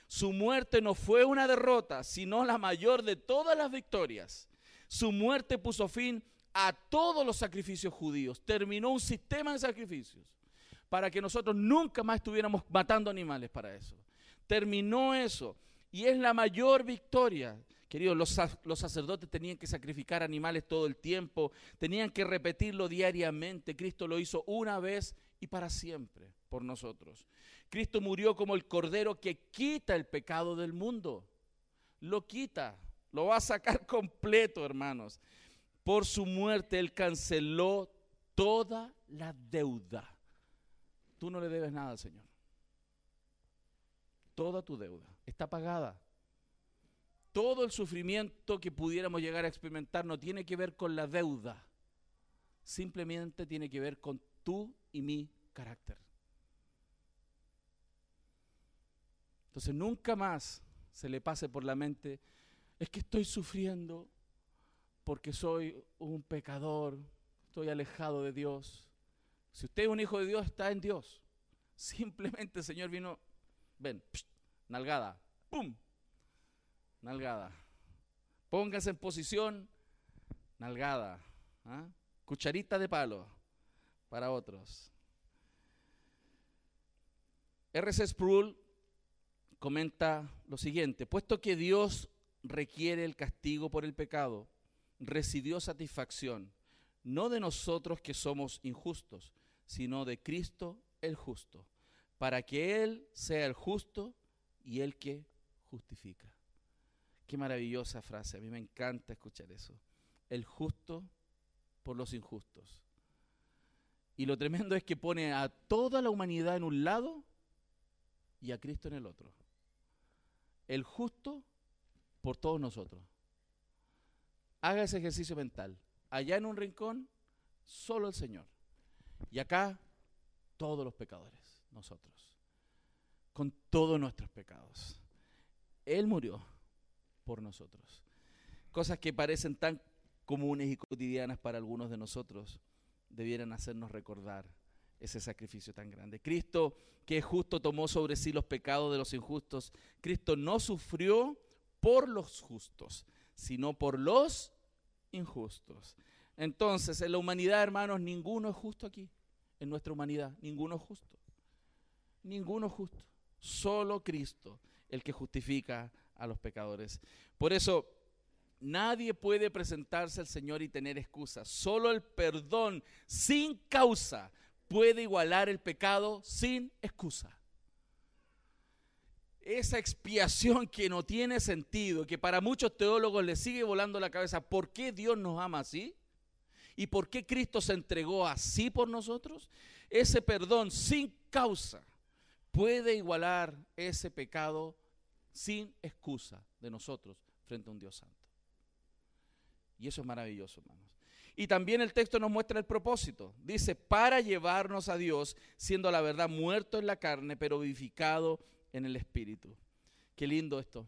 Su muerte no fue una derrota, sino la mayor de todas las victorias. Su muerte puso fin a todos los sacrificios judíos. Terminó un sistema de sacrificios para que nosotros nunca más estuviéramos matando animales para eso. Terminó eso. Y es la mayor victoria. Queridos, los, sacerdotes tenían que sacrificar animales todo el tiempo, tenían que repetirlo diariamente. Cristo lo hizo una vez y para siempre por nosotros. Cristo murió como el cordero que quita el pecado del mundo. Lo quita, lo va a sacar (laughs) completo, hermanos. Por su muerte Él canceló toda la deuda. Tú no le debes nada al Señor. Toda tu deuda está pagada. Todo el sufrimiento que pudiéramos llegar a experimentar no tiene que ver con la deuda. Simplemente tiene que ver con tú y mi carácter. Entonces nunca más se le pase por la mente, es que estoy sufriendo porque soy un pecador, estoy alejado de Dios. Si usted es un hijo de Dios, está en Dios. Simplemente el Señor vino, ven, nalgada, ¡pum! Nalgada. Póngase en posición, nalgada. ¿ah? Cucharita de palo para otros. R.C. Sproul comenta lo siguiente, puesto que Dios requiere el castigo por el pecado, recibió satisfacción, no de nosotros que somos injustos, sino de Cristo el justo, para que Él sea el justo y el que justifica. Qué maravillosa frase, a mí me encanta escuchar eso. El justo por los injustos. Y lo tremendo es que pone a toda la humanidad en un lado y a Cristo en el otro. El justo por todos nosotros. Haga ese ejercicio mental. Allá en un rincón, solo el Señor. Y acá, todos los pecadores, nosotros. Con todos nuestros pecados. Él murió por nosotros. Cosas que parecen tan comunes y cotidianas para algunos de nosotros, debieran hacernos recordar ese sacrificio tan grande. Cristo, que es justo, tomó sobre sí los pecados de los injustos. Cristo no sufrió por los justos, sino por los injustos. Entonces, en la humanidad, hermanos, ninguno es justo aquí. En nuestra humanidad, ninguno es justo. Ninguno es justo. Solo Cristo, el que justifica a los pecadores. Por eso, nadie puede presentarse al Señor y tener excusas. Solo el perdón sin causa puede igualar el pecado sin excusa esa expiación que no tiene sentido, que para muchos teólogos les sigue volando la cabeza, ¿por qué Dios nos ama así? ¿Y por qué Cristo se entregó así por nosotros? Ese perdón sin causa puede igualar ese pecado sin excusa de nosotros frente a un Dios santo. Y eso es maravilloso, hermanos. Y también el texto nos muestra el propósito. Dice, para llevarnos a Dios, siendo la verdad muerto en la carne, pero vivificado en el Espíritu. Qué lindo esto.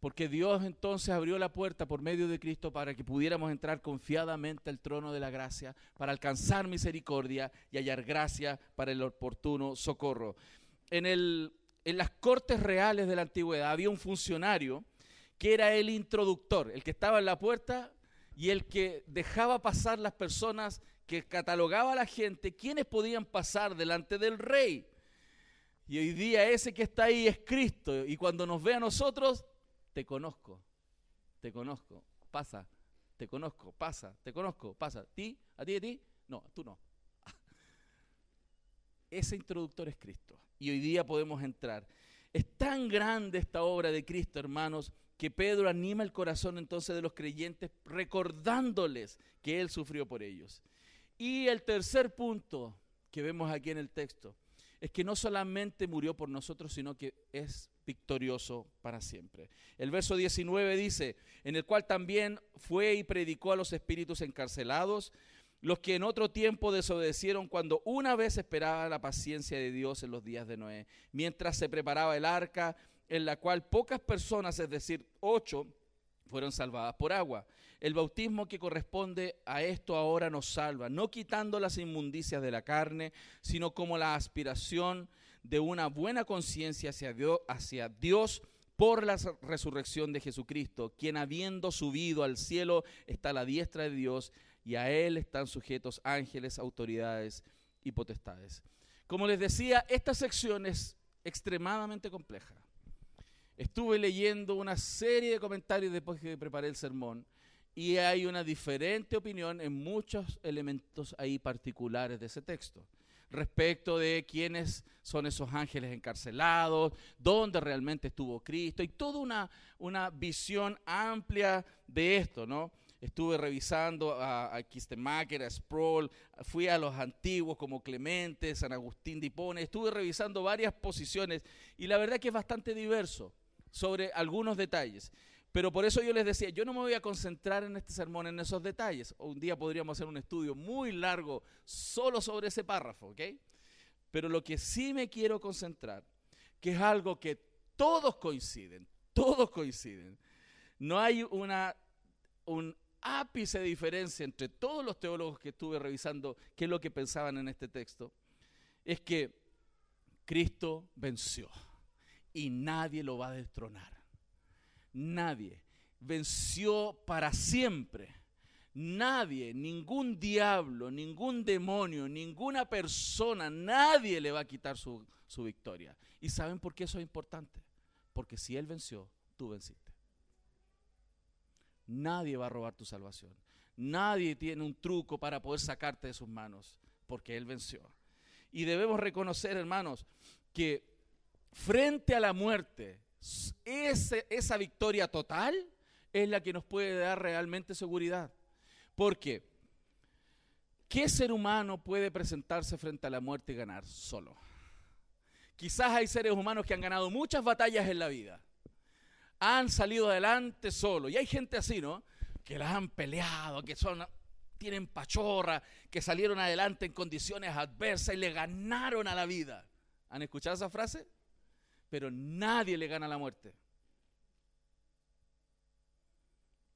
Porque Dios entonces abrió la puerta por medio de Cristo para que pudiéramos entrar confiadamente al trono de la gracia, para alcanzar misericordia y hallar gracia para el oportuno socorro. En, el, en las cortes reales de la antigüedad había un funcionario que era el introductor, el que estaba en la puerta y el que dejaba pasar las personas, que catalogaba a la gente, quienes podían pasar delante del rey. Y hoy día ese que está ahí es Cristo. Y cuando nos ve a nosotros, te conozco, te conozco, pasa, te conozco, pasa, te conozco, pasa. ¿A ti? ¿A ti? ¿A ti? No, tú no. (laughs) Ese introductor es Cristo. Y hoy día podemos entrar. Es tan grande esta obra de Cristo, hermanos, que Pedro anima el corazón entonces de los creyentes recordándoles que Él sufrió por ellos. Y el tercer punto que vemos aquí en el texto es que no solamente murió por nosotros, sino que es victorioso para siempre. El verso 19 dice, en el cual también fue y predicó a los espíritus encarcelados, los que en otro tiempo desobedecieron cuando una vez esperaba la paciencia de Dios en los días de Noé, mientras se preparaba el arca, en la cual pocas personas, es decir, ocho, fueron salvadas por agua. El bautismo que corresponde a esto ahora nos salva, no quitando las inmundicias de la carne, sino como la aspiración de una buena conciencia hacia Dios, hacia Dios por la resurrección de Jesucristo, quien habiendo subido al cielo está a la diestra de Dios y a él están sujetos ángeles, autoridades y potestades. Como les decía, esta sección es extremadamente compleja. Estuve leyendo una serie de comentarios después que preparé el sermón y hay una diferente opinión en muchos elementos ahí particulares de ese texto respecto de quiénes son esos ángeles encarcelados, dónde realmente estuvo Cristo, y toda una, una visión amplia de esto, ¿no? Estuve revisando a, a a Sproul, fui a los antiguos como Clemente, San Agustín de Hipone, estuve revisando varias posiciones y la verdad que es bastante diverso sobre algunos detalles. Pero por eso yo les decía, yo no me voy a concentrar en este sermón en esos detalles. Un día podríamos hacer un estudio muy largo solo sobre ese párrafo, ¿ok? Pero lo que sí me quiero concentrar, que es algo que todos coinciden, todos coinciden. No hay una, un ápice de diferencia entre todos los teólogos que estuve revisando qué es lo que pensaban en este texto. Es que Cristo venció y nadie lo va a destronar nadie. Venció para siempre. Nadie, ningún diablo, ningún demonio, ninguna persona, nadie le va a quitar su, su victoria. ¿Y saben por qué eso es importante? Porque si Él venció, tú venciste. Nadie va a robar tu salvación. Nadie tiene un truco para poder sacarte de sus manos, porque Él venció. Y debemos reconocer, hermanos, que frente a la muerte, esa victoria total es la que nos puede dar realmente seguridad. Porque, ¿qué ser humano puede presentarse frente a la muerte y ganar solo? Quizás hay seres humanos que han ganado muchas batallas en la vida. Han salido adelante solo. Y hay gente así, ¿no? Que las han peleado, que son tienen pachorra, que salieron adelante en condiciones adversas y le ganaron a la vida. ¿Han escuchado esa frase? pero nadie le gana la muerte.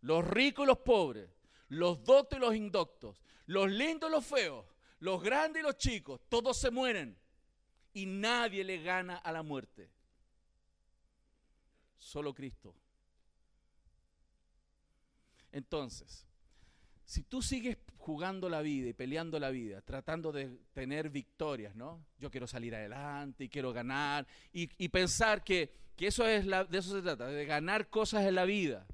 Los ricos y los pobres, los doctos y los indoctos, los lindos y los feos, los grandes y los chicos, todos se mueren y nadie le gana a la muerte. Solo Cristo. Entonces, si tú sigues jugando la vida y peleando la vida, tratando de tener victorias, ¿no? Yo quiero salir adelante y quiero ganar y, pensar que, eso es la, de eso se trata, de ganar cosas en la vida,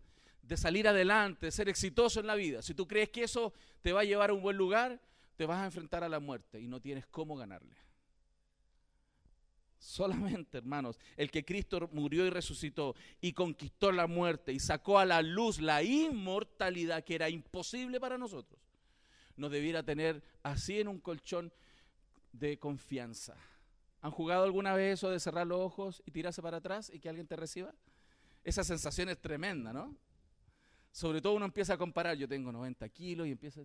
de salir adelante, de ser exitoso en la vida. Si tú crees que eso te va a llevar a un buen lugar, te vas a enfrentar a la muerte y no tienes cómo ganarle. Solamente, (laughs) hermanos, el que Cristo murió y resucitó y conquistó la muerte y sacó a la luz la inmortalidad que era imposible para nosotros, nos debiera tener así en un colchón de confianza. ¿Han jugado alguna vez eso de cerrar los ojos y tirarse para atrás y que alguien te reciba? Esa sensación es tremenda, ¿no? Sobre todo uno empieza a comparar, yo tengo 90 kilos y empieza...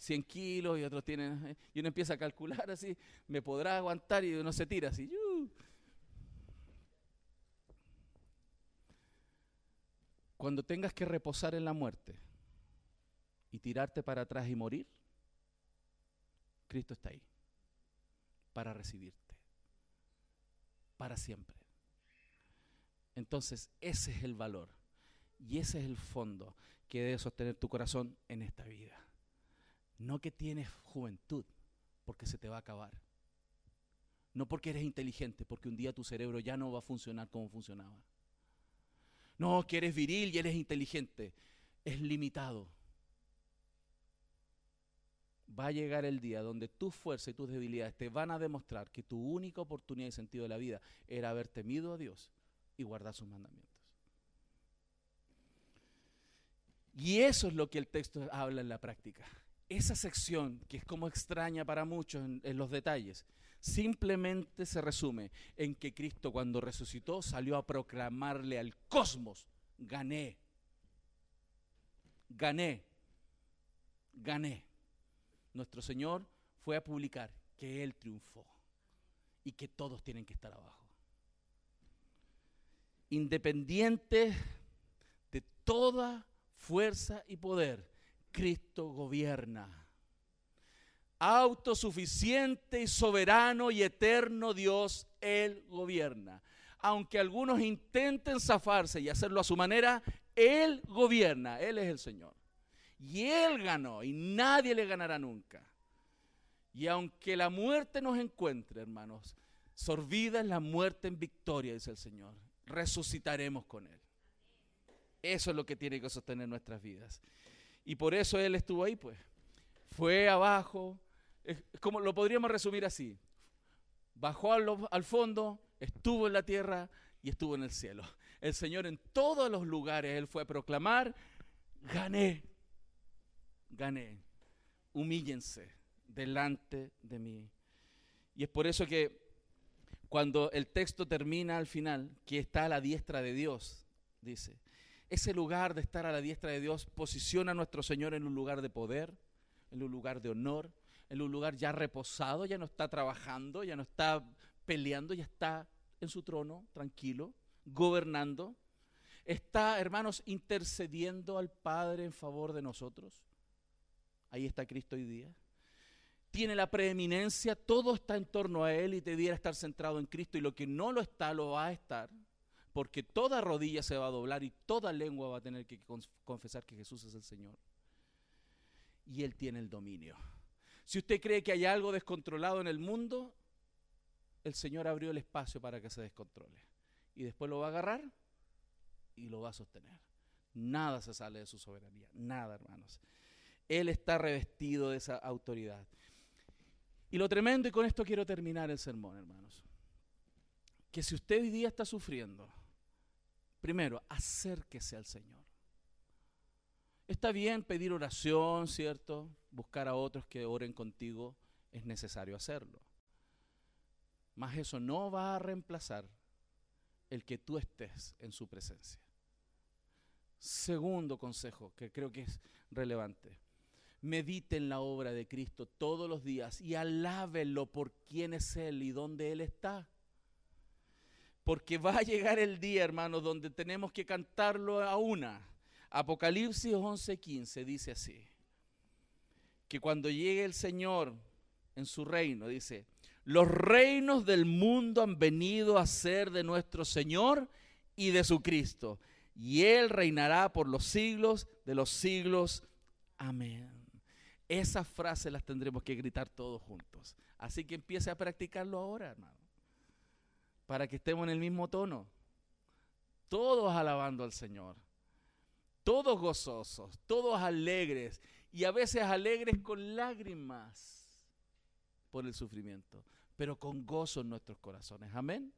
100 kilos y otros tienen, eh, y uno empieza a calcular así, me podrá aguantar y uno se tira así. Cuando tengas que reposar en la muerte y tirarte para atrás y morir, Cristo está ahí para recibirte, para siempre. Entonces, ese es el valor y ese es el fondo que debe sostener tu corazón en esta vida. No que tienes juventud, porque se te va a acabar. No porque eres inteligente, porque un día tu cerebro ya no va a funcionar como funcionaba. No, que eres viril y eres inteligente. Es limitado. Va a llegar el día donde tu fuerza y tus debilidades te van a demostrar que tu única oportunidad y sentido de la vida era haber temido a Dios y guardar sus mandamientos. Y eso es lo que el texto habla en la práctica. Esa sección, que es como extraña para muchos en, los detalles, simplemente se resume en que Cristo cuando resucitó salió a proclamarle al cosmos, gané, gané, gané. Nuestro Señor fue a publicar que Él triunfó y que todos tienen que estar abajo. Independiente de toda fuerza y poder, Cristo gobierna autosuficiente y soberano y eterno Dios, Él gobierna. Aunque algunos intenten zafarse y hacerlo a su manera, Él gobierna, Él es el Señor. Y Él ganó y nadie le ganará nunca. Y aunque la muerte nos encuentre, hermanos, sorbida es la muerte en victoria, dice el Señor. Resucitaremos con Él. Eso es lo que tiene que sostener nuestras vidas. Y por eso Él estuvo ahí, pues. Fue abajo, como lo podríamos resumir así. Bajó al, al fondo, estuvo en la tierra y estuvo en el cielo. El Señor en todos los lugares, Él fue a proclamar, gané, gané, humíllense delante de mí. Y es por eso que cuando el texto termina al final, que está a la diestra de Dios, dice, ese lugar de estar a la diestra de Dios posiciona a nuestro Señor en un lugar de poder, en un lugar de honor, en un lugar ya reposado, ya no está trabajando, ya no está peleando, ya está en su trono, tranquilo, gobernando. Está, hermanos, intercediendo al Padre en favor de nosotros. Ahí está Cristo hoy día. Tiene la preeminencia, todo está en torno a Él y debiera estar centrado en Cristo y lo que no lo está lo va a estar, porque toda rodilla se va a doblar y toda lengua va a tener que confesar que Jesús es el Señor. Y Él tiene el dominio. Si usted cree que hay algo descontrolado en el mundo, el Señor abrió el espacio para que se descontrole. Y después lo va a agarrar y lo va a sostener. Nada se sale de su soberanía, nada, hermanos. Él está revestido de esa autoridad. Y lo tremendo, y con esto quiero terminar el sermón, hermanos, que si usted hoy día está sufriendo, primero, acérquese al Señor. Está bien pedir oración, ¿cierto? Buscar a otros que oren contigo, es necesario hacerlo. Mas eso no va a reemplazar el que tú estés en su presencia. Segundo consejo, que creo que es relevante. Medite en la obra de Cristo todos los días y alábelo por quién es Él y dónde Él está. Porque va a llegar el día, hermanos, donde tenemos que cantarlo a una Apocalipsis 11:15 dice así, que cuando llegue el Señor en su reino, dice, los reinos del mundo han venido a ser de nuestro Señor y de su Cristo, y Él reinará por los siglos de los siglos. Amén. Esas frases las tendremos que gritar todos juntos. Así que empiece a practicarlo ahora, hermano. Para que estemos en el mismo tono. Todos alabando al Señor todos gozosos, todos alegres y a veces alegres con lágrimas por el sufrimiento, pero con gozo en nuestros corazones. Amén.